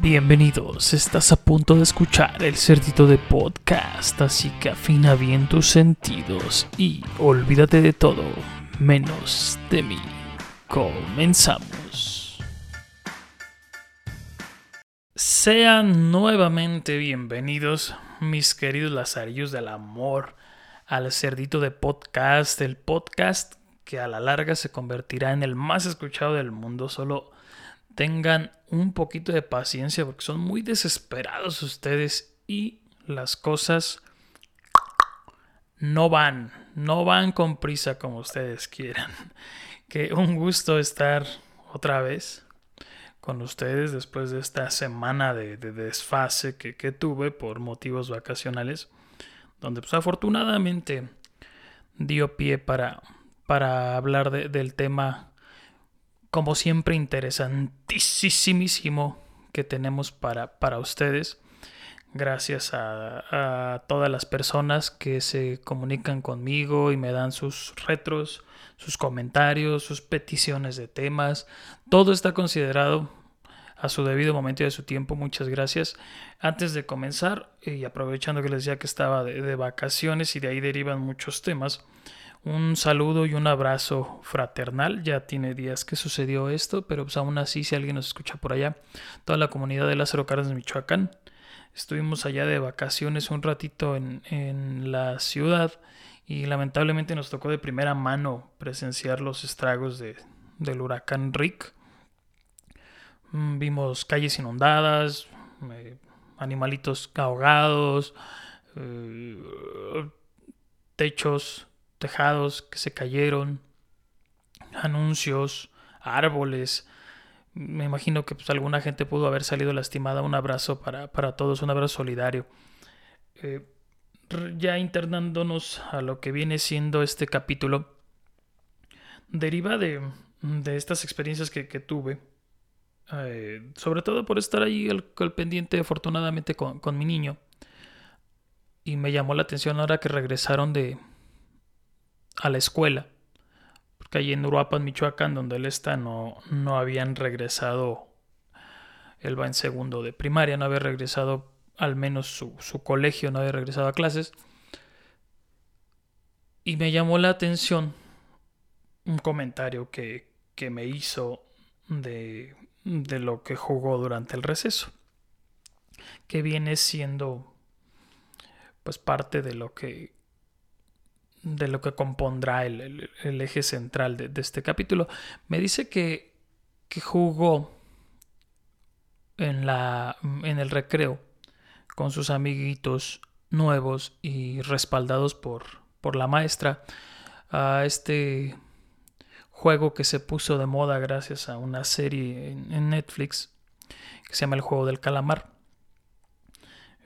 Bienvenidos, estás a punto de escuchar el cerdito de podcast, así que afina bien tus sentidos y olvídate de todo, menos de mí. Comenzamos. Sean nuevamente bienvenidos, mis queridos lazarillos del amor, al cerdito de podcast, el podcast que a la larga se convertirá en el más escuchado del mundo, solo tengan un poquito de paciencia porque son muy desesperados ustedes y las cosas no van, no van con prisa como ustedes quieran. Que un gusto estar otra vez con ustedes después de esta semana de, desfase que, tuve por motivos vacacionales, donde pues afortunadamente dio pie para, para hablar del tema como siempre, interesantísimo que tenemos para, para ustedes. Gracias a, todas las personas que se comunican conmigo y me dan sus retros, sus comentarios, sus peticiones de temas. Todo está considerado a su debido momento y a su tiempo. Muchas gracias. Antes de comenzar, y aprovechando que les decía que estaba de vacaciones y de ahí derivan muchos temas, un saludo y un abrazo fraternal. Ya tiene días que sucedió esto, pero pues aún así, si alguien nos escucha por allá, toda la comunidad de Lázaro Cárdenas, Michoacán. Estuvimos allá de vacaciones un ratito en, en la ciudad y lamentablemente nos tocó de primera mano presenciar los estragos de, del huracán Rick. Mm, vimos calles inundadas, eh, animalitos ahogados, eh, techos tejados que se cayeron, anuncios, árboles. Me imagino que pues, alguna gente pudo haber salido lastimada. Un abrazo para, todos, un abrazo solidario. Eh, ya internándonos a lo que viene siendo este capítulo, deriva de, estas experiencias que, tuve, eh, sobre todo por estar ahí al, pendiente afortunadamente con, con mi niño. Y me llamó la atención ahora que regresaron de, a la escuela. Porque allí en Uruapan, Michoacán, donde él está, no, no habían regresado. Él va en segundo de primaria, no había regresado, al menos su, colegio, no había regresado a clases. Y me llamó la atención un comentario que, que me hizo de, de lo que jugó durante el receso. Que viene siendo pues parte de lo que de lo que compondrá el, eje central de, este capítulo. Me dice que, que jugó en, la, en el recreo con sus amiguitos nuevos y respaldados por, por la maestra a este juego que se puso de moda gracias a una serie en Netflix que se llama El Juego del Calamar.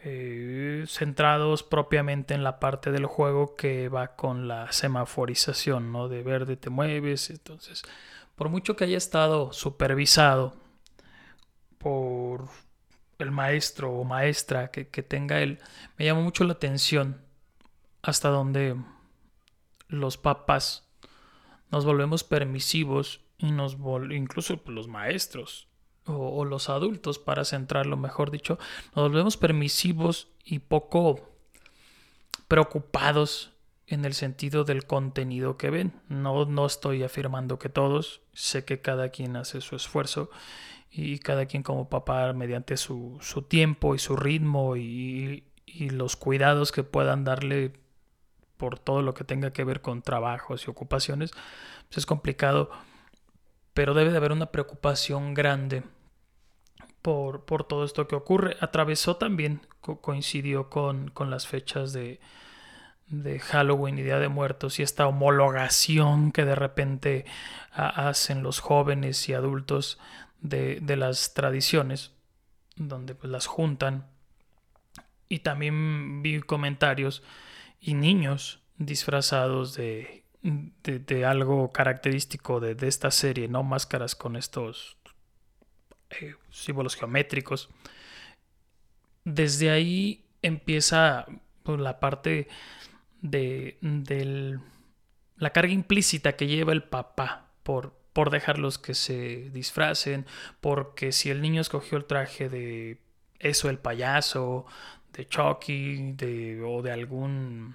Eh, centrados propiamente en la parte del juego que va con la semaforización, ¿no? De verde te mueves, entonces, por mucho que haya estado supervisado por el maestro o maestra que, tenga él, me llama mucho la atención hasta donde los papás nos volvemos permisivos y nos incluso los maestros o, los adultos, para centrarlo mejor dicho, nos volvemos permisivos y poco preocupados en el sentido del contenido que ven. No, no estoy afirmando que todos, sé que cada quien hace su esfuerzo y cada quien como papá mediante su, su tiempo y su ritmo y, los cuidados que puedan darle por todo lo que tenga que ver con trabajos y ocupaciones, pues es complicado pero debe de haber una preocupación grande por, por todo esto que ocurre. Atravesó también, coincidió con, con las fechas de, de Halloween y Día de Muertos y esta homologación que de repente hacen los jóvenes y adultos de, de las tradiciones, donde pues las juntan. Y también vi comentarios y niños disfrazados de de, algo característico de, esta serie, ¿no? Máscaras con estos eh, símbolos geométricos. Desde ahí empieza pues, la parte de la carga implícita que lleva el papá por, por dejarlos que se disfracen, porque si el niño escogió el traje de eso, el payaso, de Chucky, de, o de algún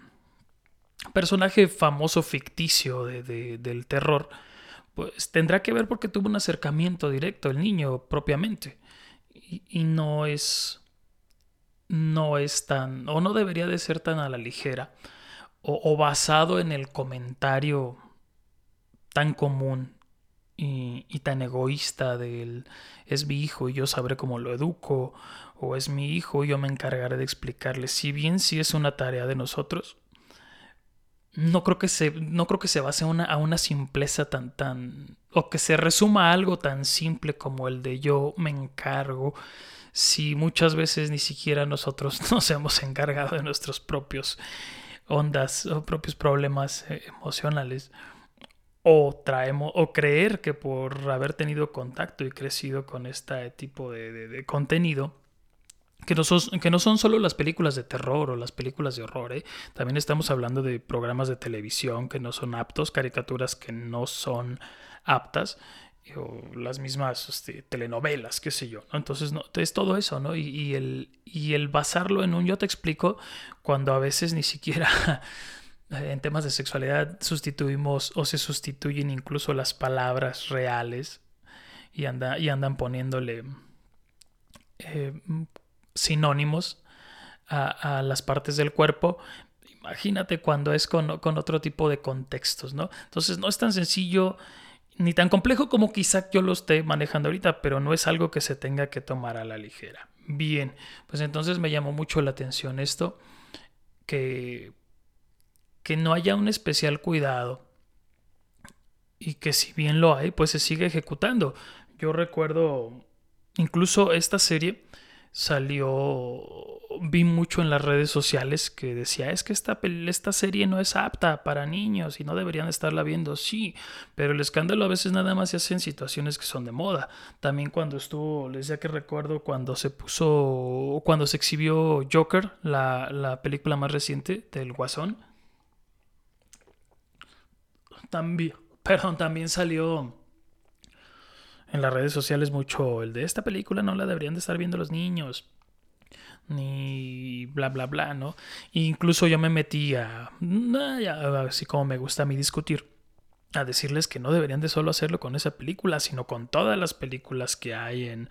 personaje famoso ficticio de, del terror, pues tendrá que ver porque tuvo un acercamiento directo el niño propiamente. Y, no es. No es tan. o no debería de ser tan a la ligera. O, o basado en el comentario tan común y, y, tan egoísta del es mi hijo y yo sabré cómo lo educo, o es mi hijo y yo me encargaré de explicarle. Si bien sí es una tarea de nosotros, no creo que se, no creo que se base una, a una simpleza tan, tan, o que se resuma a algo tan simple como el de yo me encargo, si muchas veces ni siquiera nosotros nos hemos encargado de nuestros propios ondas o propios problemas eh, emocionales. O traemos, o creer que por haber tenido contacto y crecido con este tipo de, de contenido, que no, son, que no, son, solo las películas de terror o las películas de horror, ¿eh? también estamos hablando de programas de televisión que no son aptos, caricaturas que no son aptas, o las mismas este, telenovelas, qué sé yo. ¿no? Entonces, no, es todo eso, ¿no? Y, y, el, y el basarlo en un yo te explico, cuando a veces ni siquiera en temas de sexualidad sustituimos o se sustituyen incluso las palabras reales y, anda, y andan poniéndole... Eh, sinónimos a, las partes del cuerpo. Imagínate cuando es con, con, otro tipo de contextos, ¿no? Entonces no es tan sencillo ni tan complejo como quizá yo lo esté manejando ahorita, pero no es algo que se tenga que tomar a la ligera. Bien, pues entonces me llamó mucho la atención esto, que, que no haya un especial cuidado y que si bien lo hay, pues se sigue ejecutando. Yo recuerdo incluso esta serie salió, vi mucho en las redes sociales que decía, es que esta, esta serie no es apta para niños y no deberían estarla viendo, sí, pero el escándalo a veces nada más se hace en situaciones que son de moda. También cuando estuvo, les decía que recuerdo cuando se puso, cuando se exhibió Joker, la, la película más reciente del Guasón. También, perdón, también salió en las redes sociales mucho el de esta película no la deberían de estar viendo los niños ni bla bla bla, ¿no? Incluso yo me metí a, así como me gusta a mí discutir, a decirles que no deberían de solo hacerlo con esa película, sino con todas las películas que hay en,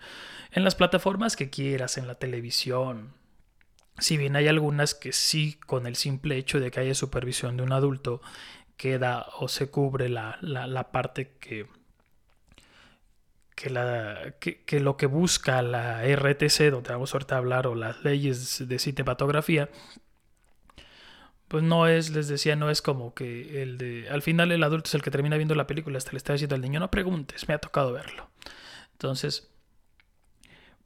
en las plataformas que quieras, en la televisión. Si bien hay algunas que sí, con el simple hecho de que haya supervisión de un adulto, queda o se cubre la, la, la parte que que, la, que, que, lo que busca la RTC, donde vamos ahorita a hablar, o las leyes de cinematografía, pues no es, les decía, no es como que el de. Al final el adulto es el que termina viendo la película, hasta le está diciendo al niño, no preguntes, me ha tocado verlo. Entonces,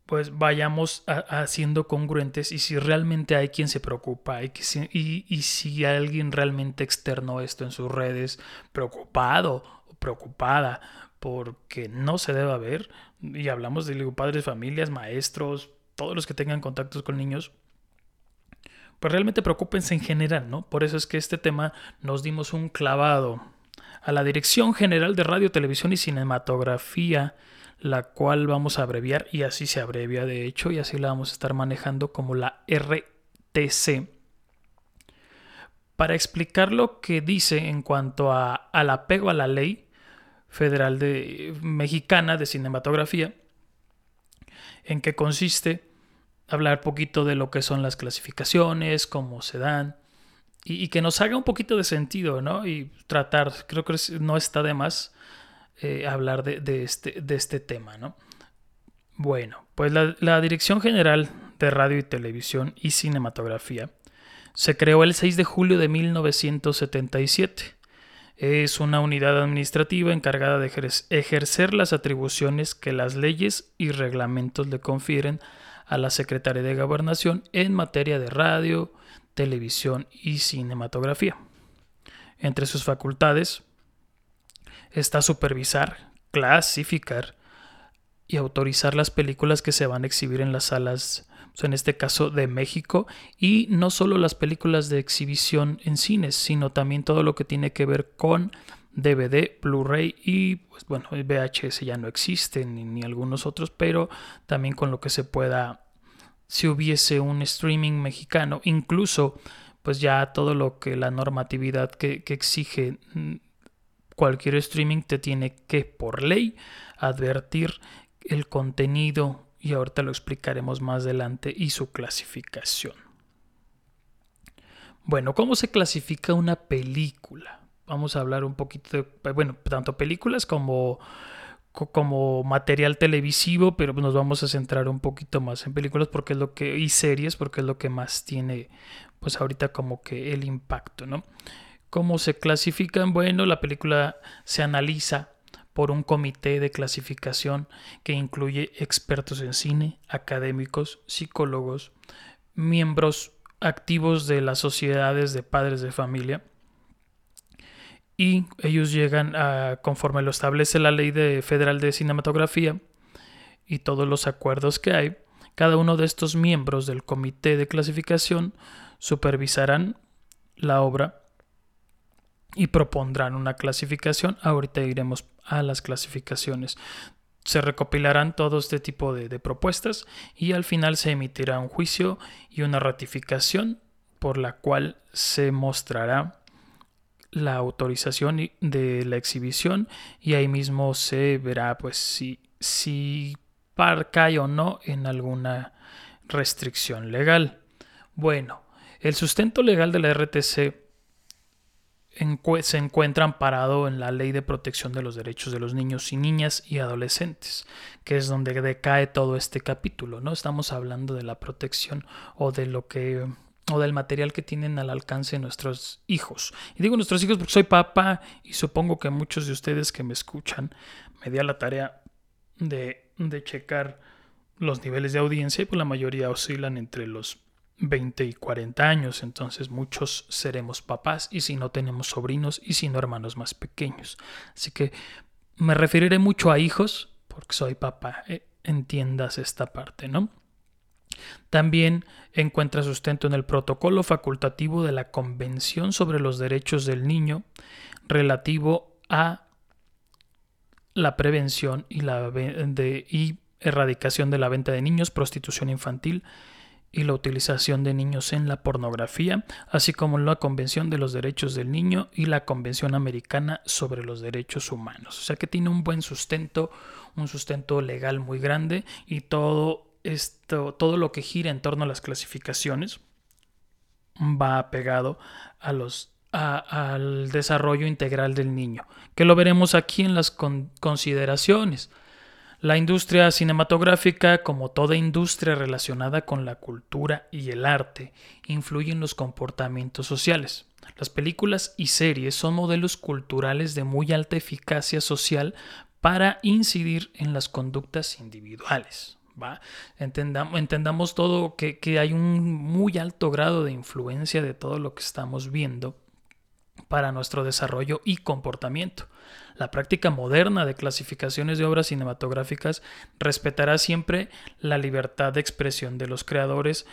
pues vayamos a, haciendo congruentes y si realmente hay quien se preocupa y, si, y, y si alguien realmente externó esto en sus redes, preocupado o preocupada porque no se debe ver, y hablamos de padres, familias, maestros, todos los que tengan contactos con niños, pues realmente preocúpense en general, ¿no? Por eso es que este tema nos dimos un clavado a la Dirección General de Radio, Televisión y Cinematografía, la cual vamos a abreviar, y así se abrevia de hecho, y así la vamos a estar manejando como la RTC, para explicar lo que dice en cuanto a, al apego a la ley, Federal de, Mexicana de Cinematografía, en que consiste hablar poquito de lo que son las clasificaciones, cómo se dan, y, que nos haga un poquito de sentido, ¿no? Y tratar, creo que no está de más eh, hablar de, de, este, de este tema, ¿no? Bueno, pues la, la Dirección General de Radio y Televisión y Cinematografía se creó el 6 de julio de 1977 es una unidad administrativa encargada de ejercer las atribuciones que las leyes y reglamentos le confieren a la Secretaría de Gobernación en materia de radio, televisión y cinematografía. Entre sus facultades está supervisar, clasificar y autorizar las películas que se van a exhibir en las salas en este caso de México, y no solo las películas de exhibición en cines, sino también todo lo que tiene que ver con DVD, Blu-ray y pues bueno, VHS ya no existe ni, ni, algunos otros, pero también con lo que se pueda, si hubiese un streaming mexicano, incluso pues ya todo lo que la normatividad que, que exige mm, cualquier streaming te tiene que por ley advertir el contenido y ahorita lo explicaremos más adelante y su clasificación. Bueno, ¿cómo se clasifica una película? Vamos a hablar un poquito de, bueno, tanto películas como, como material televisivo, pero nos vamos a centrar un poquito más en películas porque es lo que, y series, porque es lo que más tiene, pues ahorita como que el impacto, ¿no? ¿Cómo se clasifican? Bueno, la película se analiza por un comité de clasificación que incluye expertos en cine, académicos, psicólogos, miembros activos de las sociedades de padres de familia y ellos llegan a, conforme lo establece la ley de federal de cinematografía y todos los acuerdos que hay, cada uno de estos miembros del comité de clasificación supervisarán la obra y propondrán una clasificación. Ahorita iremos a las clasificaciones. Se recopilarán todo este tipo de, propuestas y al final se emitirá un juicio y una ratificación por la cual se mostrará la autorización de la exhibición y ahí mismo se verá pues si, si cae o no en alguna restricción legal. Bueno, el sustento legal de la RTC se encuentra amparado en la Ley de Protección de los Derechos de los Niños y Niñas y Adolescentes, que es donde decae todo este capítulo, ¿no? Estamos hablando de la protección o de lo que o del material que tienen al alcance nuestros hijos. Y digo nuestros hijos porque soy papá y supongo que muchos de ustedes que me escuchan me di a la tarea de, de checar los niveles de audiencia y pues la mayoría oscilan entre los 20 y 40 años, entonces muchos seremos papás y si no tenemos sobrinos y si no hermanos más pequeños. Así que me referiré mucho a hijos porque soy papá, eh, entiendas esta parte, ¿no? También encuentra sustento en el protocolo facultativo de la Convención sobre los Derechos del Niño relativo a la prevención y, la y erradicación de la venta de niños, prostitución infantil, y la utilización de niños en la pornografía, así como la Convención de los Derechos del Niño y la Convención Americana sobre los Derechos Humanos. O sea que tiene un buen sustento, un sustento legal muy grande y todo esto, todo lo que gira en torno a las clasificaciones va pegado a los al desarrollo integral del niño, que lo veremos aquí en las consideraciones. La industria cinematográfica, como toda industria relacionada con la cultura y el arte, influye en los comportamientos sociales. Las películas y series son modelos culturales de muy alta eficacia social para incidir en las conductas individuales. Entendamos, todo que hay un muy alto grado de influencia de todo lo que estamos viendo para nuestro desarrollo y comportamiento. La práctica moderna de clasificaciones de obras cinematográficas respetará siempre la libertad de expresión de los creadores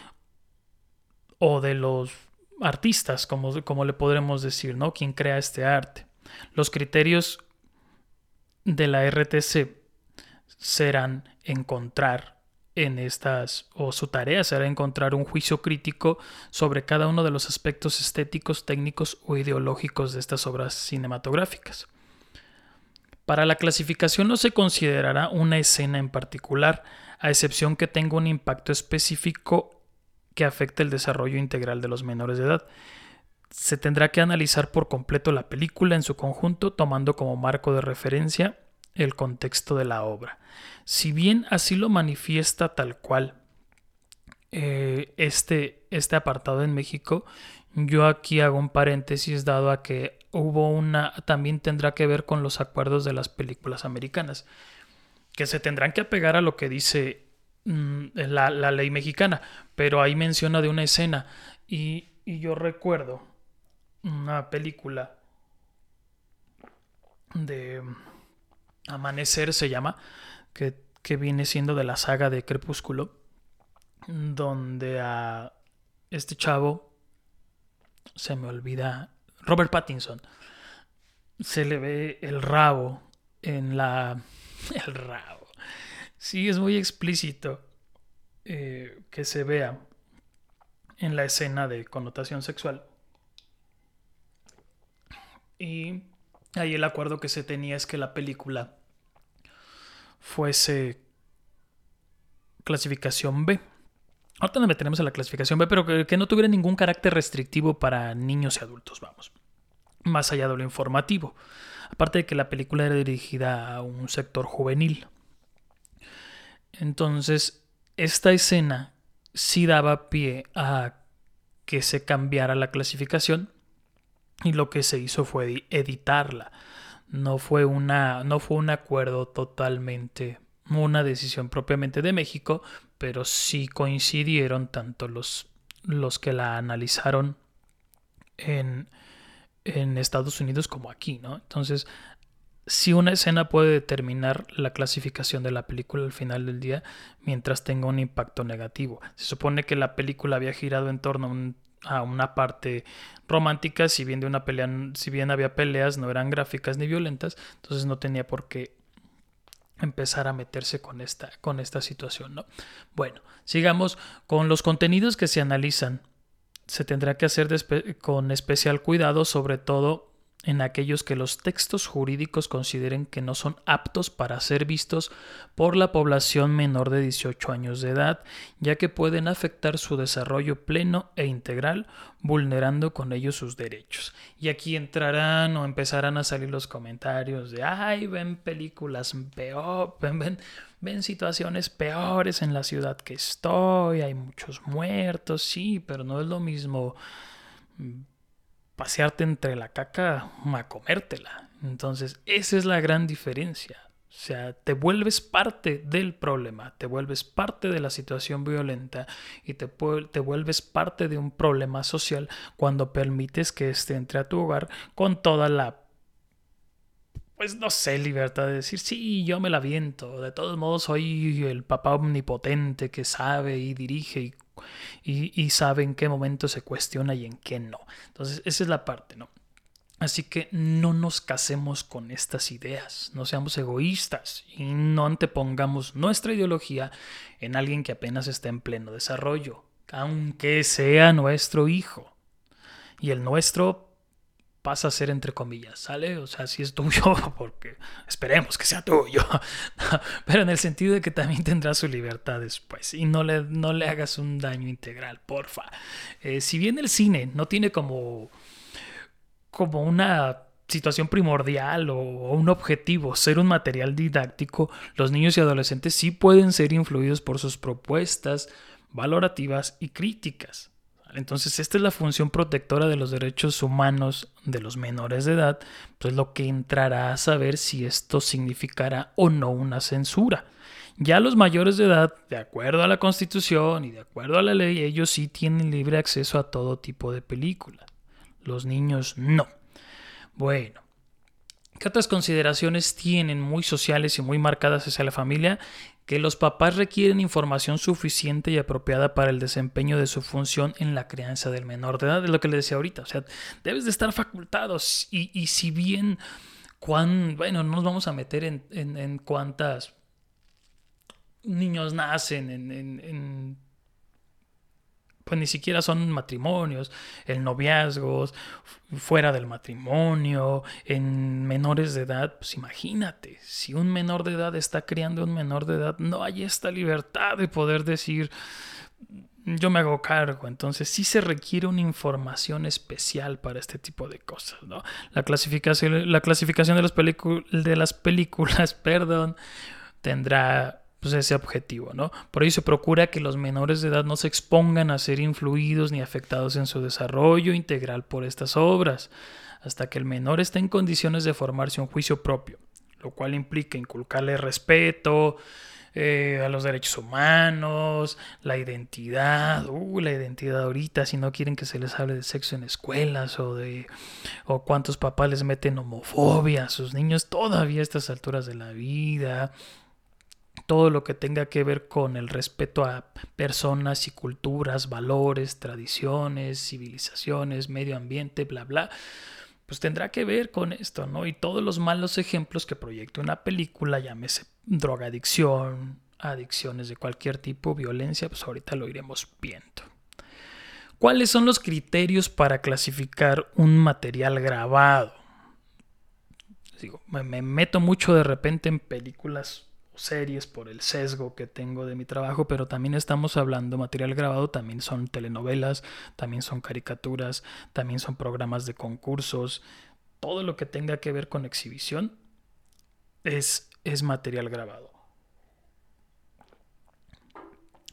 o de los artistas, como, como le podremos decir, ¿no? Quien crea este arte. Los criterios de la RTC serán encontrar en estas, o su tarea será encontrar un juicio crítico sobre cada uno de los aspectos estéticos, técnicos o ideológicos de estas obras cinematográficas. Para la clasificación no se considerará una escena en particular, a excepción que tenga un impacto específico que afecte el desarrollo integral de los menores de edad. Se tendrá que analizar por completo la película en su conjunto, tomando como marco de referencia el contexto de la obra. Si bien así lo manifiesta tal cual eh, este, este apartado en México, yo aquí hago un paréntesis dado a que hubo una, también tendrá que ver con los acuerdos de las películas americanas, que se tendrán que apegar a lo que dice mm, la, la, ley mexicana, pero ahí menciona de una escena y, y yo recuerdo una película de Amanecer se llama, que, que, viene siendo de la saga de Crepúsculo, donde a este chavo se me olvida, Robert Pattinson, se le ve el rabo en la... El rabo. Sí, es muy explícito eh, que se vea en la escena de connotación sexual. Y ahí el acuerdo que se tenía es que la película fuese clasificación B. Ahorita nos meteremos en la clasificación B, pero que, no tuviera ningún carácter restrictivo para niños y adultos, vamos. Más allá de lo informativo. Aparte de que la película era dirigida a un sector juvenil. Entonces, esta escena sí daba pie a que se cambiara la clasificación y lo que se hizo fue editarla. No fue una no fue un acuerdo totalmente una decisión propiamente de México, pero sí coincidieron tanto los, los que la analizaron en, en Estados Unidos como aquí, ¿no? Entonces, si una escena puede determinar la clasificación de la película al final del día mientras tenga un impacto negativo. Se supone que la película había girado en torno a, una parte romántica, si bien de una pelea, si bien había peleas, no eran gráficas ni violentas, entonces no tenía por qué empezar a meterse con esta, con esta situación, ¿no? Bueno, sigamos con los contenidos que se analizan. Se tendrá que hacer con especial cuidado, sobre todo en aquellos que los textos jurídicos consideren que no son aptos para ser vistos por la población menor de 18 años de edad, ya que pueden afectar su desarrollo pleno e integral, vulnerando con ello sus derechos. Y aquí entrarán o empezarán a salir los comentarios de, ay, ven películas peor, ven, ven situaciones peores en la ciudad que estoy, hay muchos muertos, sí, pero no es lo mismo pasearte entre la caca a comértela. Entonces, esa es la gran diferencia. O sea, te vuelves parte del problema, te vuelves parte de la situación violenta y te, te vuelves parte de un problema social cuando permites que éste entre a tu hogar con toda la pues no sé, libertad de decir, sí, yo me la viento, de todos modos soy el papá omnipotente que sabe y dirige y y, sabe en qué momento se cuestiona y en qué no. Entonces, esa es la parte, ¿no? Así que no nos casemos con estas ideas, no seamos egoístas y no antepongamos nuestra ideología en alguien que apenas está en pleno desarrollo, aunque sea nuestro hijo. Y el nuestro pasa a ser entre comillas, ¿sale? O sea, si es tuyo, porque esperemos que sea tuyo, pero en el sentido de que también tendrá su libertad después y no le, no le hagas un daño integral, porfa. Eh, si bien el cine no tiene como, como una situación primordial o, un objetivo, ser un material didáctico, los niños y adolescentes sí pueden ser influidos por sus propuestas valorativas y críticas. Entonces, esta es la función protectora de los derechos humanos de los menores de edad, pues lo que entrará a saber si esto significará o no una censura. Ya los mayores de edad, de acuerdo a la Constitución y de acuerdo a la ley, ellos sí tienen libre acceso a todo tipo de películas. Los niños no. Bueno, ¿qué otras consideraciones tienen muy sociales y muy marcadas hacia la familia? Que los papás requieren información suficiente y apropiada para el desempeño de su función en la crianza del menor de edad, es lo que le decía ahorita, o sea, debes de estar facultados y, si bien, cuán, bueno, no nos vamos a meter en, en, cuántas niños nacen en pues ni siquiera son matrimonios, en noviazgos, fuera del matrimonio, en menores de edad, pues imagínate, si un menor de edad está criando a un menor de edad, no hay esta libertad de poder decir yo me hago cargo, entonces sí se requiere una información especial para este tipo de cosas, ¿no? La clasificación, la clasificación de las, de las películas, perdón, tendrá pues ese objetivo, ¿no? Por ello se procura que los menores de edad no se expongan a ser influidos ni afectados en su desarrollo integral por estas obras, hasta que el menor esté en condiciones de formarse un juicio propio, lo cual implica inculcarle respeto eh, a los derechos humanos, la identidad, uh, la identidad ahorita, si no quieren que se les hable de sexo en escuelas o de o cuántos papás les meten homofobia a sus niños todavía a estas alturas de la vida todo lo que tenga que ver con el respeto a personas y culturas, valores, tradiciones, civilizaciones, medio ambiente, bla, bla, pues tendrá que ver con esto, ¿no? Y todos los malos ejemplos que proyecta una película, llámese drogadicción, adicciones de cualquier tipo, violencia, pues ahorita lo iremos viendo. ¿Cuáles son los criterios para clasificar un material grabado? Digo, me, me meto mucho de repente en películas series por el sesgo que tengo de mi trabajo, pero también estamos hablando material grabado, también son telenovelas, también son caricaturas, también son programas de concursos, todo lo que tenga que ver con exhibición es, es material grabado.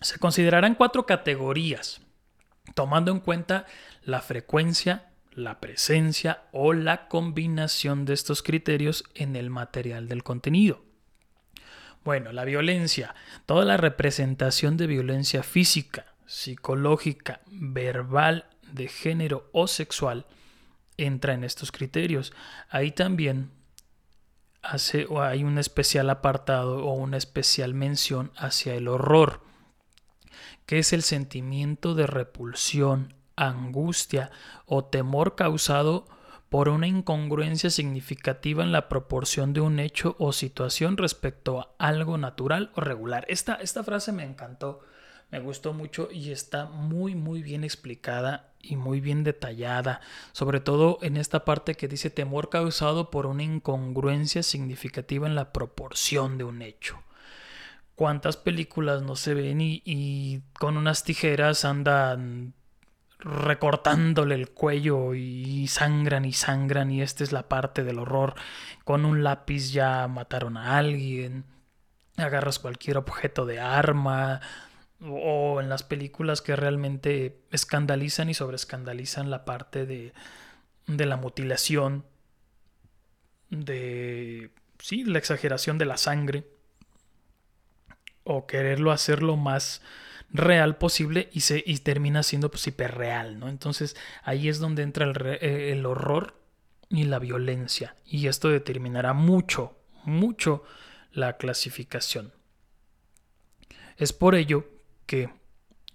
Se considerarán cuatro categorías, tomando en cuenta la frecuencia, la presencia o la combinación de estos criterios en el material del contenido. Bueno, la violencia, toda la representación de violencia física, psicológica, verbal, de género o sexual entra en estos criterios. Ahí también hace, o hay un especial apartado o una especial mención hacia el horror, que es el sentimiento de repulsión, angustia o temor causado por una incongruencia significativa en la proporción de un hecho o situación respecto a algo natural o regular. Esta, esta frase me encantó, me gustó mucho y está muy muy bien explicada y muy bien detallada, sobre todo en esta parte que dice temor causado por una incongruencia significativa en la proporción de un hecho. ¿Cuántas películas no se ven y, y con unas tijeras andan recortándole el cuello y sangran y sangran y esta es la parte del horror. Con un lápiz ya mataron a alguien, agarras cualquier objeto de arma o en las películas que realmente escandalizan y sobreescandalizan la parte de, de la mutilación, de, sí, la exageración de la sangre o quererlo hacerlo más real posible y, se, y termina siendo pues hiperreal, ¿no? Entonces ahí es donde entra el, eh, el horror y la violencia y esto determinará mucho, mucho la clasificación. Es por ello que,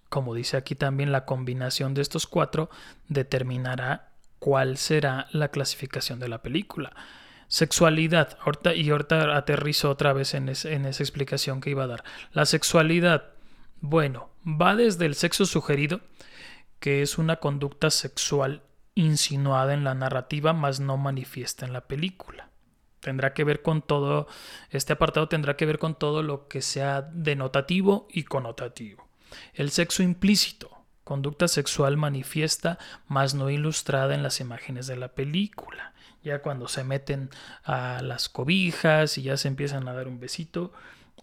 como dice aquí también, la combinación de estos cuatro determinará cuál será la clasificación de la película. Sexualidad, ahorita, y ahorita aterrizo otra vez en, en esa explicación que iba a dar. La sexualidad bueno, va desde el sexo sugerido, que es una conducta sexual insinuada en la narrativa, mas no manifiesta en la película. Tendrá que ver con todo, este apartado tendrá que ver con todo lo que sea denotativo y connotativo. El sexo implícito, conducta sexual manifiesta, mas no ilustrada en las imágenes de la película. Ya cuando se meten a las cobijas y ya se empiezan a dar un besito,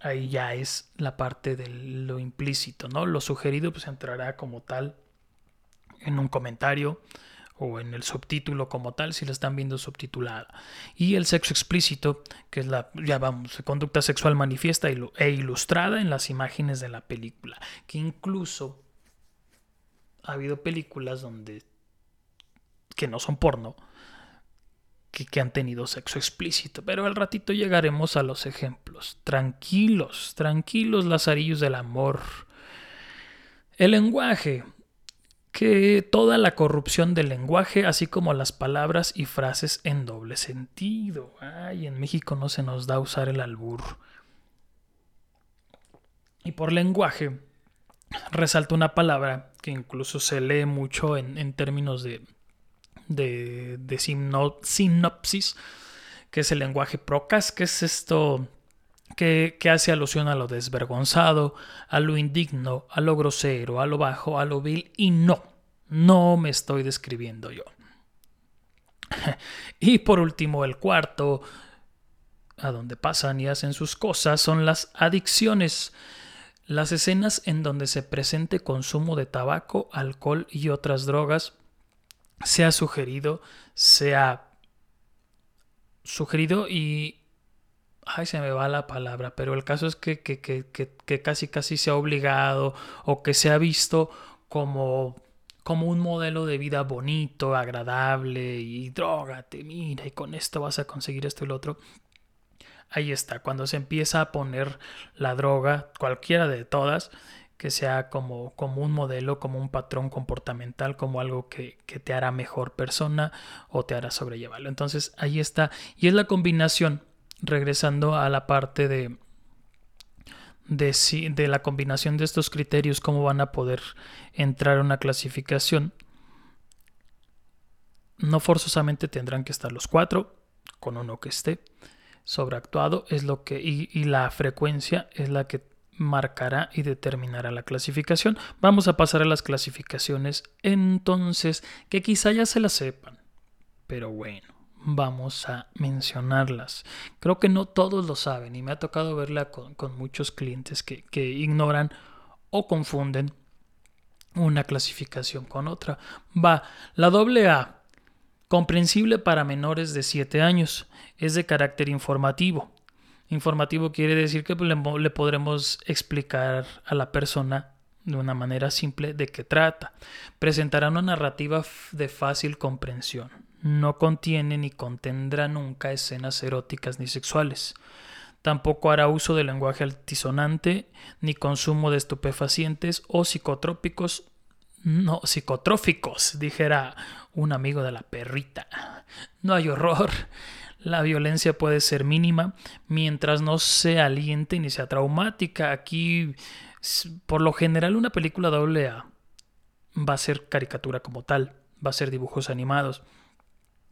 ahí ya es la parte de lo implícito, ¿no? Lo sugerido pues entrará como tal en un comentario o en el subtítulo como tal si lo están viendo subtitulada. Y el sexo explícito, que es la, ya vamos, conducta sexual manifiesta e ilustrada en las imágenes de la película, que incluso ha habido películas donde que no son porno, que, han tenido sexo explícito, pero al ratito llegaremos a los ejemplos. Tranquilos, tranquilos, lazarillos del amor. El lenguaje, que toda la corrupción del lenguaje, así como las palabras y frases en doble sentido. Ay, en México no se nos da usar el albur. Y por lenguaje, resalta una palabra que incluso se lee mucho en términos de de, de sinopsis, que es el lenguaje procas, que es esto que, que, hace alusión a lo desvergonzado, a lo indigno, a lo grosero, a lo bajo, a lo vil, y no, no me estoy describiendo yo. y por último, el cuarto, a donde pasan y hacen sus cosas, son las adicciones. Las escenas en donde se presente consumo de tabaco, alcohol y otras drogas sea sugerido, sea sugerido y... Ay, se me va la palabra, pero el caso es que, que, que, que casi casi se ha obligado o que se ha visto como como un modelo de vida bonito, agradable y drogate, mira, y con esto vas a conseguir esto y lo otro. Ahí está, cuando se empieza a poner la droga, cualquiera de todas, que sea como, como un modelo, como un patrón comportamental, como algo que, que te hará mejor persona o te hará sobrellevarlo. Entonces ahí está. Y es la combinación, regresando a la parte de, de, de la combinación de estos criterios, cómo van a poder entrar a una clasificación. No forzosamente tendrán que estar los cuatro, con uno que esté sobreactuado es lo que y, y la frecuencia es la que marcará y determinará la clasificación. Vamos a pasar a las clasificaciones entonces, que quizá ya se las sepan, pero bueno, vamos a mencionarlas. Creo que no todos lo saben y me ha tocado verla con, muchos clientes que, que ignoran o confunden una clasificación con otra. Va, la doble A, comprensible para menores de 7 años, es de carácter informativo Informativo quiere decir que le, podremos explicar a la persona de una manera simple de qué trata. Presentará una narrativa de fácil comprensión. No contiene ni contendrá nunca escenas eróticas ni sexuales. Tampoco hará uso de lenguaje altisonante, ni consumo de estupefacientes o psicotrópicos, no psicotróficos, dijera un amigo de la perrita. No hay horror, la violencia puede ser mínima mientras no se aliente ni sea traumática. Aquí, por lo general, una película doble A va a ser caricatura como tal, va a ser dibujos animados.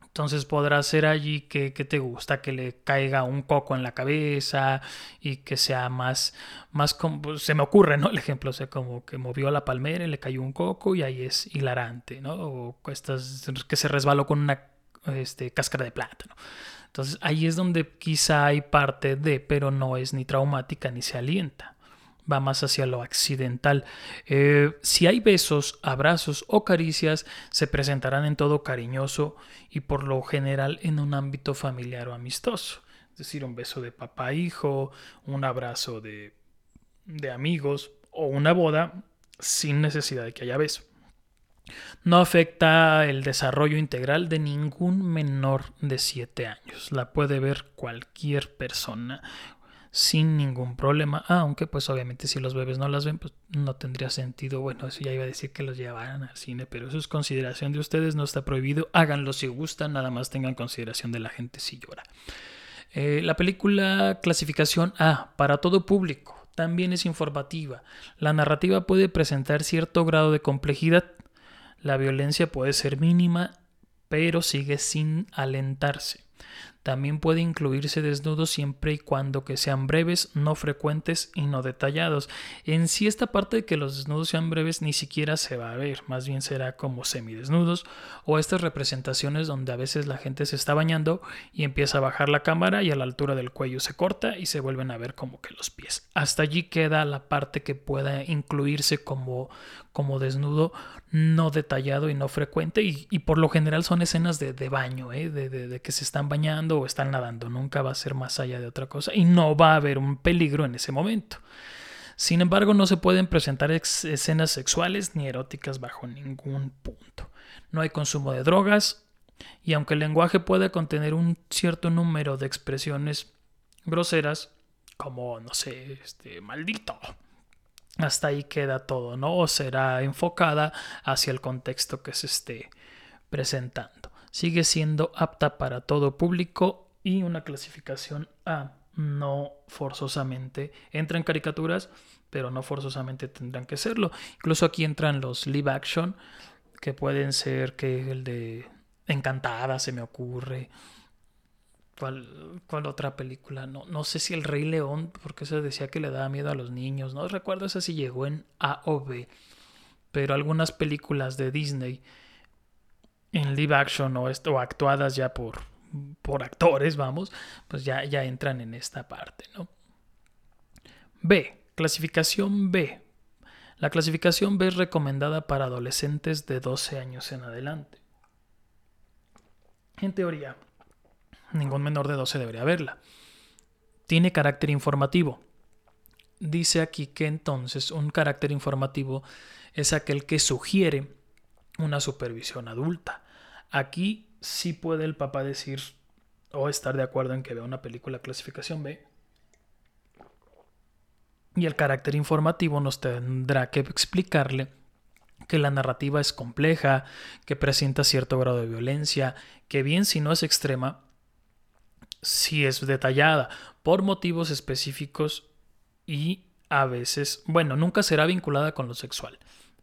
Entonces podrá ser allí que, te gusta, que le caiga un coco en la cabeza y que sea más, más como, pues, se me ocurre, ¿no? El ejemplo, o sea, como que movió la palmera y le cayó un coco y ahí es hilarante, ¿no? O que se resbaló con una este, cáscara de plátano. Entonces ahí es donde quizá hay parte de, pero no es ni traumática ni se alienta. Va más hacia lo accidental. Eh, si hay besos, abrazos o caricias, se presentarán en todo cariñoso y por lo general en un ámbito familiar o amistoso. Es decir, un beso de papá hijo, un abrazo de, de amigos o una boda sin necesidad de que haya beso. No afecta el desarrollo integral de ningún menor de 7 años. La puede ver cualquier persona sin ningún problema. aunque pues obviamente si los bebés no las ven, pues no tendría sentido. Bueno, eso ya iba a decir que los llevaran al cine, pero eso es consideración de ustedes, no está prohibido. Háganlo si gustan, nada más tengan consideración de la gente si llora. Eh, la película clasificación A, para todo público, también es informativa. La narrativa puede presentar cierto grado de complejidad la violencia puede ser mínima, pero sigue sin alentarse. También puede incluirse desnudos siempre y cuando que sean breves, no frecuentes y no detallados. En sí esta parte de que los desnudos sean breves ni siquiera se va a ver, más bien será como semidesnudos o estas representaciones donde a veces la gente se está bañando y empieza a bajar la cámara y a la altura del cuello se corta y se vuelven a ver como que los pies. Hasta allí queda la parte que pueda incluirse como, como desnudo no detallado y no frecuente y, por lo general son escenas de, baño, ¿eh? de, de que se están bañando o están nadando, nunca va a ser más allá de otra cosa y no va a haber un peligro en ese momento. Sin embargo, no se pueden presentar escenas sexuales ni eróticas bajo ningún punto. No hay consumo de drogas y aunque el lenguaje puede contener un cierto número de expresiones groseras, como, no sé, este, maldito, hasta ahí queda todo, ¿no? O será enfocada hacia el contexto que se esté presentando sigue siendo apta para todo público y una clasificación A. No forzosamente entra en caricaturas, pero no forzosamente tendrán que serlo. Incluso aquí entran los live action, que pueden ser que el de Encantada se me ocurre. ¿Cuál, ¿Cuál, otra película? No, no sé si El Rey León, porque se decía que le daba miedo a los niños. No recuerdo esa si llegó en A o B. Pero algunas películas de Disney en live action o, esto, actuadas ya por, por actores, vamos, pues ya, ya entran en esta parte, ¿no? B, clasificación B. La clasificación B es recomendada para adolescentes de 12 años en adelante. En teoría, ningún menor de 12 debería verla. Tiene carácter informativo. Dice aquí que entonces un carácter informativo es aquel que sugiere una supervisión adulta. Aquí sí puede el papá decir o estar de acuerdo en que vea una película clasificación B. Y el carácter informativo nos tendrá que explicarle que la narrativa es compleja, que presenta cierto grado de violencia, que bien si no es extrema, si es detallada por motivos específicos y a veces, bueno, nunca será vinculada con lo sexual.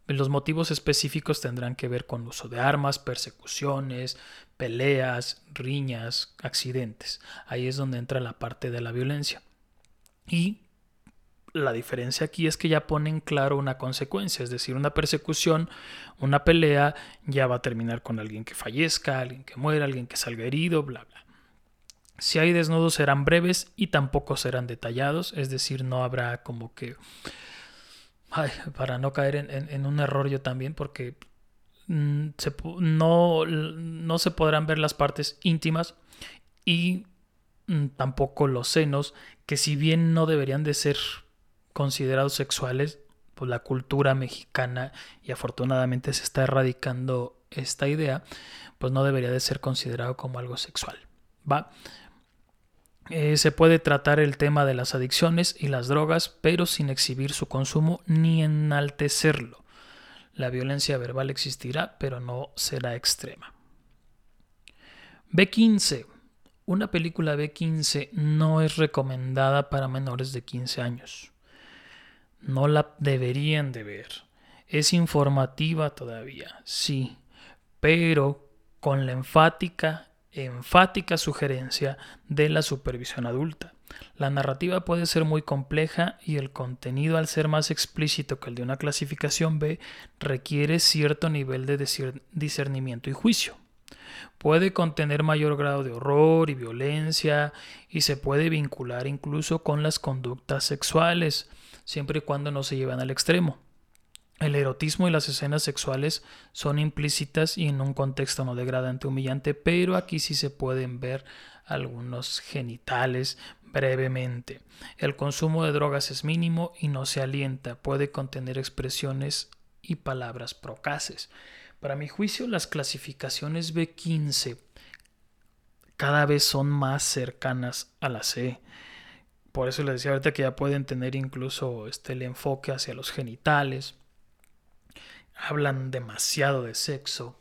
Los motivos específicos tendrán que ver con uso de armas, persecuciones, peleas, riñas, accidentes. Ahí es donde entra la parte de la violencia. Y la diferencia aquí es que ya ponen claro una consecuencia, es decir, una persecución, una pelea ya va a terminar con alguien que fallezca, alguien que muera, alguien que salga herido, bla, bla. Si hay desnudos serán breves y tampoco serán detallados, es decir, no habrá como que... para no caer en, un error yo también, porque mm, no, no se podrán ver las partes íntimas y mm, tampoco los senos, que si bien no deberían de ser considerados sexuales, pues la cultura mexicana, y afortunadamente se está erradicando esta idea, pues no debería de ser considerado como algo sexual. ¿Va? Eh, se puede tratar el tema de las adicciones y las drogas, pero sin exhibir su consumo ni enaltecerlo. La violencia verbal existirá, pero no será extrema. B15. Una película B15 no es recomendada para menores de 15 años. No la deberían de ver. Es informativa todavía, sí, pero con la enfática enfática sugerencia de la supervisión adulta. La narrativa puede ser muy compleja y el contenido al ser más explícito que el de una clasificación B requiere cierto nivel de discernimiento y juicio. Puede contener mayor grado de horror y violencia y se puede vincular incluso con las conductas sexuales, siempre y cuando no se llevan al extremo. El erotismo y las escenas sexuales son implícitas y en un contexto no degradante humillante, pero aquí sí se pueden ver algunos genitales brevemente. El consumo de drogas es mínimo y no se alienta, puede contener expresiones y palabras procaces. Para mi juicio, las clasificaciones B15 cada vez son más cercanas a la C. Por eso les decía ahorita que ya pueden tener incluso este, el enfoque hacia los genitales hablan demasiado de sexo,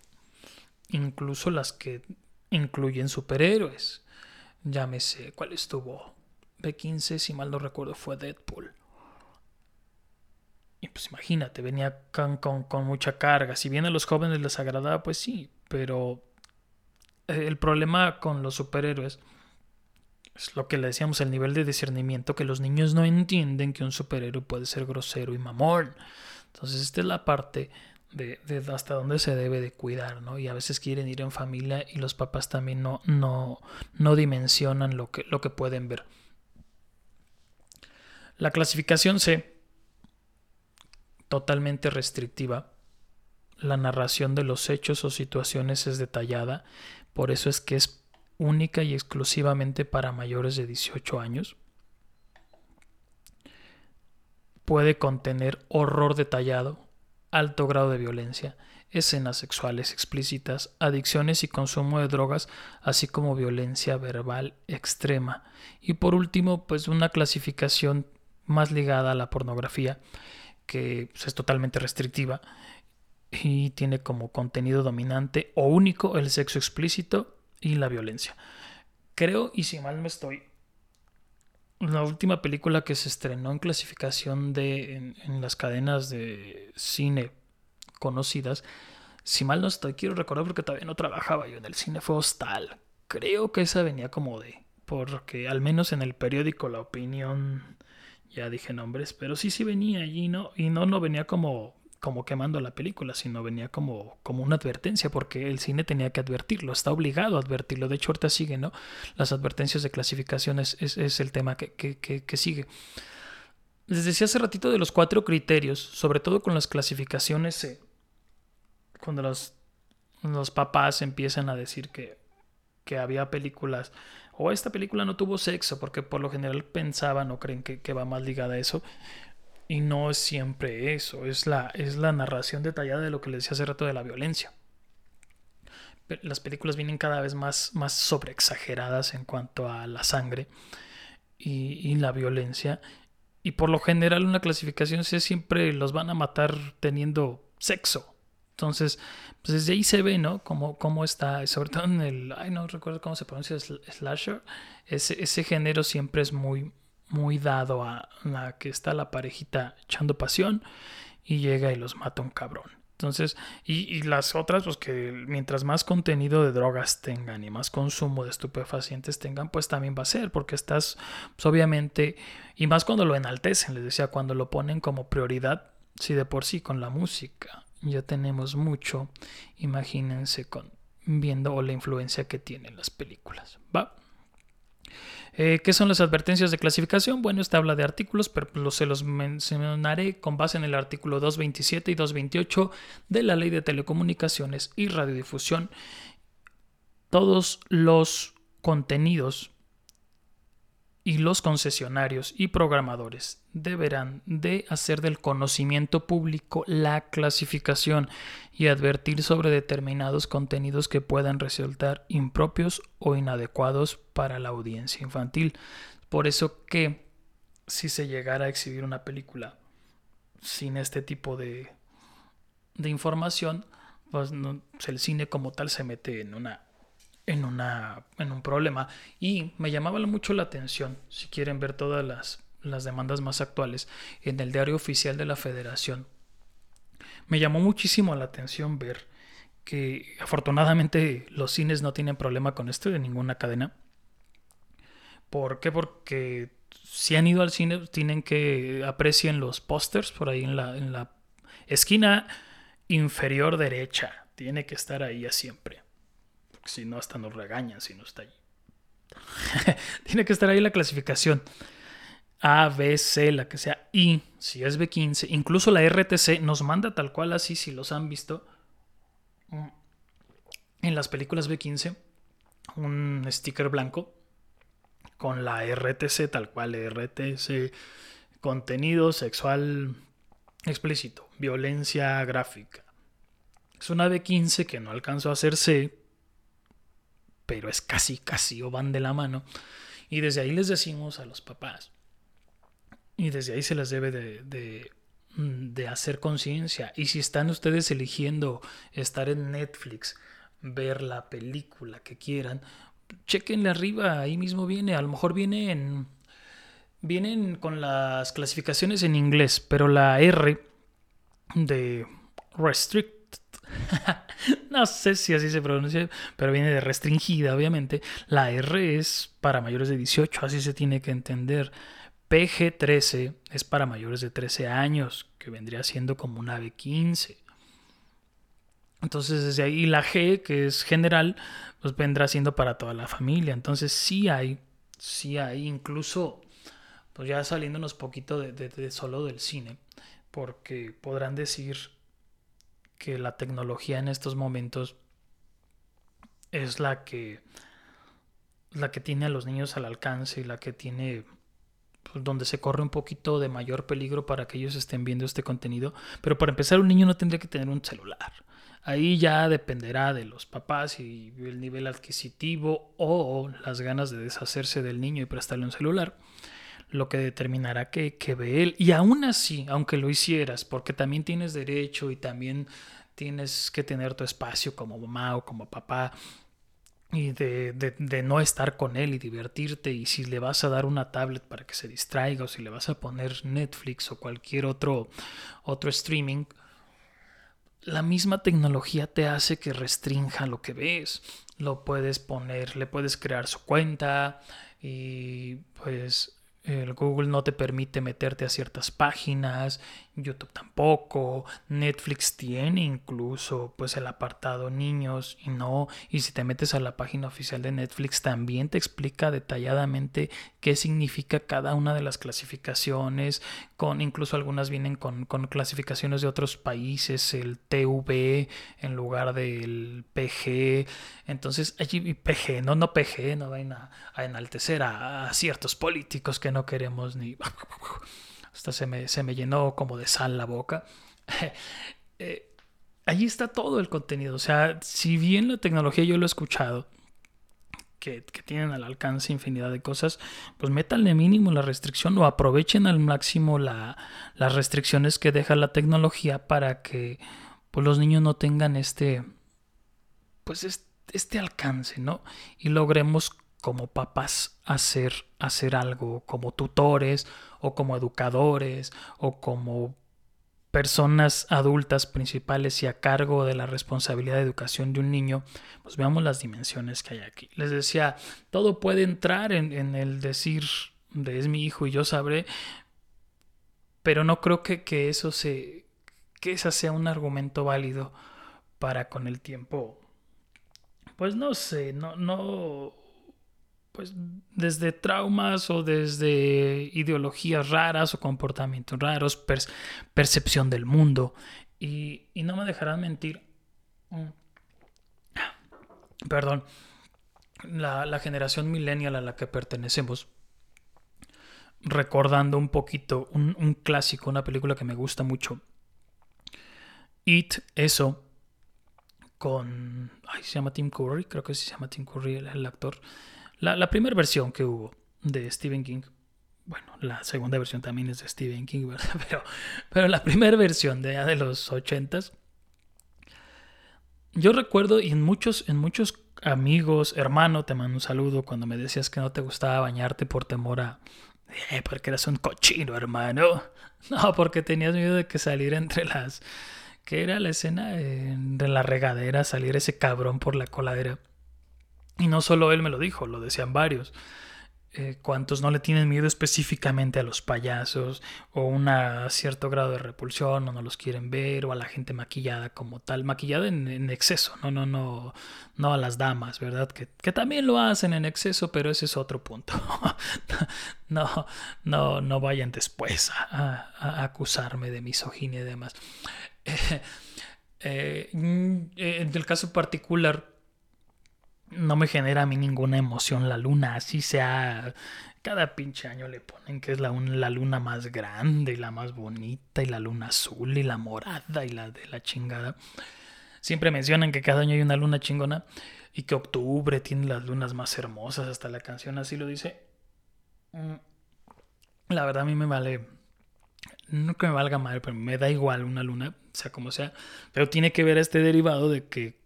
incluso las que incluyen superhéroes. Llámese, ¿cuál estuvo? B15, si mal no recuerdo, fue Deadpool. Y pues imagínate, venía con, con, mucha carga. Si bien a los jóvenes les agradaba, pues sí, pero eh, el problema con los superhéroes es lo que le decíamos, el nivel de discernimiento, que los niños no entienden que un superhéroe puede ser grosero y mamón. Entonces esta es la parte de, hasta dónde se debe de cuidar, ¿no? Y a veces quieren ir en familia y los papás también no, no, no dimensionan lo que, lo que pueden ver. La clasificación C, totalmente restrictiva. La narración de los hechos o situaciones es detallada, por eso es que es única y exclusivamente para mayores de 18 años. Puede contener horror detallado, alto grado de violencia, escenas sexuales explícitas, adicciones y consumo de drogas, así como violencia verbal extrema. Y por último, pues una clasificación más ligada a la pornografía, que pues, es totalmente restrictiva y tiene como contenido dominante o único el sexo explícito y la violencia. Creo, y si mal me estoy, la última película que se estrenó en clasificación de en, las cadenas de cine conocidas, si mal no estoy, quiero recordar porque todavía no trabajaba yo en el cine, fue Hostal. Creo que esa venía como de, porque al menos en el periódico La Opinión, ya dije nombres, pero sí, sí venía allí, ¿no? Y no, no venía como como quemando la película, sino venía como, como una advertencia, porque el cine tenía que advertirlo, está obligado a advertirlo. De hecho, ahorita sigue, ¿no? Las advertencias de clasificación es, el tema que, que, sigue. Les decía hace ratito de los cuatro criterios, sobre todo con las clasificaciones, eh, cuando los, los papás empiezan a decir que, que había películas, o esta película no tuvo sexo, porque por lo general pensaban o creen que, que va más ligada a eso. Y no es siempre eso, es la, es la narración detallada de lo que les decía hace rato de la violencia. Las películas vienen cada vez más, más sobreexageradas en cuanto a la sangre y, la violencia. y por lo general una clasificación C siempre los van a matar teniendo sexo. Entonces, pues desde ahí se ve, ¿no? Cómo, cómo está, sobre todo en el, ay, no recuerdo cómo se pronuncia, slasher. Ese, ese género siempre es muy, muy dado a la que está la parejita echando pasión y llega y los mata un cabrón. Entonces, y, las otras, pues que mientras más contenido de drogas tengan y más consumo de estupefacientes tengan, pues también va a ser, porque estás, pues obviamente, y más cuando lo enaltecen, les decía, cuando lo ponen como prioridad, si de por sí con la música ya tenemos mucho, imagínense con viendo la influencia que tienen las películas, ¿va? Eh, ¿Qué son las advertencias de clasificación? Bueno, esta habla de artículos, pero se los mencionaré con base en el artículo 227 y 228 de la Ley de Telecomunicaciones y Radiodifusión. Todos los contenidos y los concesionarios y programadores deberán de hacer del conocimiento público la clasificación y advertir sobre determinados contenidos que puedan resultar impropios o inadecuados para la audiencia infantil. Por eso que si se llegara a exhibir una película sin este tipo de, de información, pues el cine como tal se mete en una en, una, en un problema. Y me llamaba mucho la atención, si quieren ver todas las, las demandas más actuales, en el diario oficial de la federación. Me llamó muchísimo la atención ver que afortunadamente los cines no tienen problema con esto de ninguna cadena. ¿Por qué? Porque si han ido al cine tienen que aprecien los pósters por ahí en la, en la esquina inferior derecha. Tiene que estar ahí a siempre si no, hasta nos regañan si no está ahí. Tiene que estar ahí la clasificación. A, B, C, la que sea, I, si es B15, incluso la RTC nos manda tal cual así, si los han visto mm, en las películas B15, un sticker blanco con la RTC tal cual, RTC, contenido sexual explícito, violencia gráfica. Es una B15 que no alcanzó a hacer C pero es casi, casi o van de la mano. Y desde ahí les decimos a los papás, y desde ahí se les debe de, mm, de, hacer conciencia. Y si están ustedes eligiendo estar en Netflix, ver la película que quieran, chequenle arriba, ahí mismo viene, a lo mejor viene en... Vienen con las clasificaciones en inglés, pero la R de restrict no sé si así se pronuncia, pero viene de restringida, obviamente. La R es para mayores de 18, así se tiene que entender. PG13 es para mayores de 13 años, que vendría siendo como una B15. Entonces desde ahí la G, que es general, pues vendrá siendo para toda la familia. Entonces sí hay, sí hay, incluso, pues ya saliéndonos poquito de solo del cine, porque podrán decir que la tecnología en estos momentos es la que la que tiene a los niños al alcance y la que tiene pues, donde se corre un poquito de mayor peligro para que ellos estén viendo este contenido. Pero para empezar, un niño no tendría que tener un celular. Ahí ya dependerá de los papás y el nivel adquisitivo o las ganas de deshacerse del niño y prestarle un celular lo que determinará que, que ve él. Y aún así, aunque lo hicieras, porque también tienes derecho y también tienes que tener tu espacio como mamá o como papá y de, de, no estar con él y divertirte y si le vas a dar una tablet para que se distraiga o si le vas a poner Netflix o cualquier otro, otro streaming, la misma tecnología te hace que restrinja lo que ves. Lo puedes poner, le puedes crear su cuenta y pues el Google no te permite meterte a ciertas páginas, YouTube tampoco, Netflix tiene incluso pues el apartado niños y no, y si te metes a la página oficial de Netflix también te explica detalladamente qué significa cada una de las clasificaciones, con incluso algunas vienen con, con clasificaciones de otros países, el TV en lugar del PG, entonces allí PG, no, no PG, no vayan a, enaltecer a ciertos políticos que no queremos ni... Hasta se me, se me llenó como de sal la boca. Eh, allí está todo el contenido. O sea, si bien la tecnología yo lo he escuchado, que, tienen al alcance infinidad de cosas, pues métanle mínimo la restricción o aprovechen al máximo la, las restricciones que deja la tecnología para que pues, los niños no tengan este, pues este, alcance, ¿no? Y logremos como papás hacer, hacer algo como tutores o como educadores o como personas adultas principales y a cargo de la responsabilidad de educación de un niño, pues veamos las dimensiones que hay aquí. Les decía, todo puede entrar en, el decir de es mi hijo y yo sabré, pero no creo que, que eso se, que ese sea un argumento válido para con el tiempo. Pues no sé, no, no, pues desde traumas o desde ideologías raras o comportamientos raros, percepción del mundo. Y, no me dejarán mentir. Mm. Perdón. La, generación millennial a la que pertenecemos. Recordando un poquito un, un clásico, una película que me gusta mucho. It, eso, con... Ay, se llama Tim Curry, creo que se llama Tim Curry el actor. La, primera versión que hubo de Stephen King, bueno, la segunda versión también es de Stephen King, ¿verdad? Pero, pero la primera versión de, de los ochentas, yo recuerdo y en muchos, en muchos amigos, hermano, te mando un saludo cuando me decías que no te gustaba bañarte por temor a... Eh, porque eras un cochino, hermano. No, porque tenías miedo de que salir entre las... ¿Qué era la escena? de la regadera, salir ese cabrón por la coladera. Y no solo él me lo dijo, lo decían varios. Eh, cuantos no le tienen miedo específicamente a los payasos o un cierto grado de repulsión o no los quieren ver o a la gente maquillada como tal, maquillada en, exceso, no, no, no, no a las damas, ¿verdad? Que, también lo hacen en exceso, pero ese es otro punto. no, no, no vayan después a, acusarme de misoginia y demás. Eh, eh, en el caso particular, no me genera a mí ninguna emoción la luna, así sea. Cada pinche año le ponen que es la, la luna más grande y la más bonita y la luna azul y la morada y la de la chingada. Siempre mencionan que cada año hay una luna chingona y que octubre tiene las lunas más hermosas, hasta la canción así lo dice. Mm, la verdad a mí me vale, no que me valga mal, pero me da igual una luna, sea como sea, pero tiene que ver este derivado de que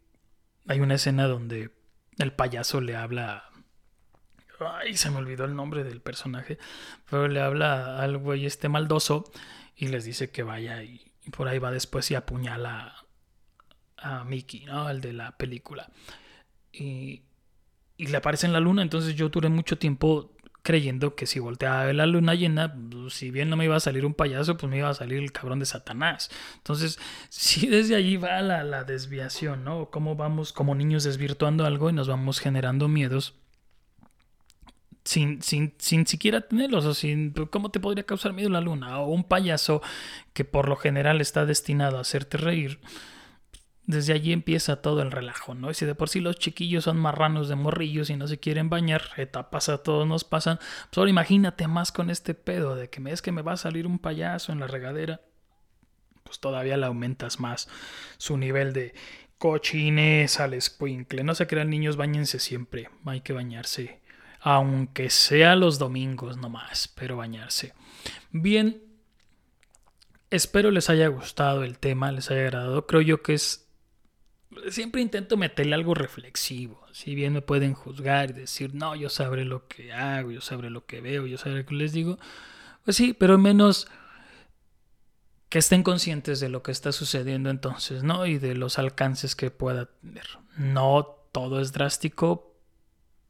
hay una escena donde el payaso le habla. Ay, se me olvidó el nombre del personaje. Pero le habla al güey este maldoso y les dice que vaya y, por ahí va después y apuñala a Mickey, ¿no? El de la película. Y, y le aparece en la luna. Entonces yo duré mucho tiempo creyendo que si volteaba a ver la luna llena, pues, si bien no me iba a salir un payaso, pues me iba a salir el cabrón de Satanás. Entonces, si desde allí va la, la desviación, ¿no? Cómo vamos como niños desvirtuando algo y nos vamos generando miedos sin, sin, sin siquiera tenerlos, o sin, ¿cómo te podría causar miedo la luna? O un payaso que por lo general está destinado a hacerte reír desde allí empieza todo el relajo, ¿no? Y si de por sí los chiquillos son marranos de morrillos y no se quieren bañar, etapas a todos nos pasan, pues ahora imagínate más con este pedo de que me es que me va a salir un payaso en la regadera, pues todavía le aumentas más su nivel de cochines al escuincle. No se crean niños, bañense siempre, hay que bañarse, aunque sea los domingos nomás, pero bañarse. Bien, espero les haya gustado el tema, les haya agradado. Creo yo que es siempre intento meterle algo reflexivo. Si bien me pueden juzgar y decir, no, yo sabré lo que hago, yo sabré lo que veo, yo sabré lo que les digo. Pues sí, pero menos que estén conscientes de lo que está sucediendo entonces, ¿no? Y de los alcances que pueda tener. No todo es drástico,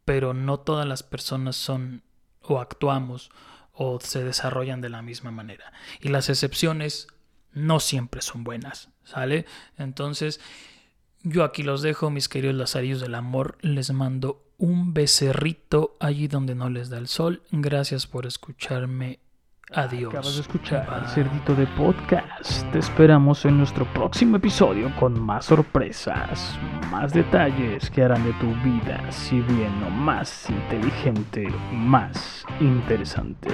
pero no todas las personas son o actuamos o se desarrollan de la misma manera. Y las excepciones no siempre son buenas, ¿sale? Entonces, yo aquí los dejo, mis queridos lazarillos del amor. Les mando un becerrito allí donde no les da el sol. Gracias por escucharme. Adiós. Acabas de escuchar al Cerdito de Podcast. Te esperamos en nuestro próximo episodio con más sorpresas, más detalles que harán de tu vida, si bien no más inteligente, más interesante.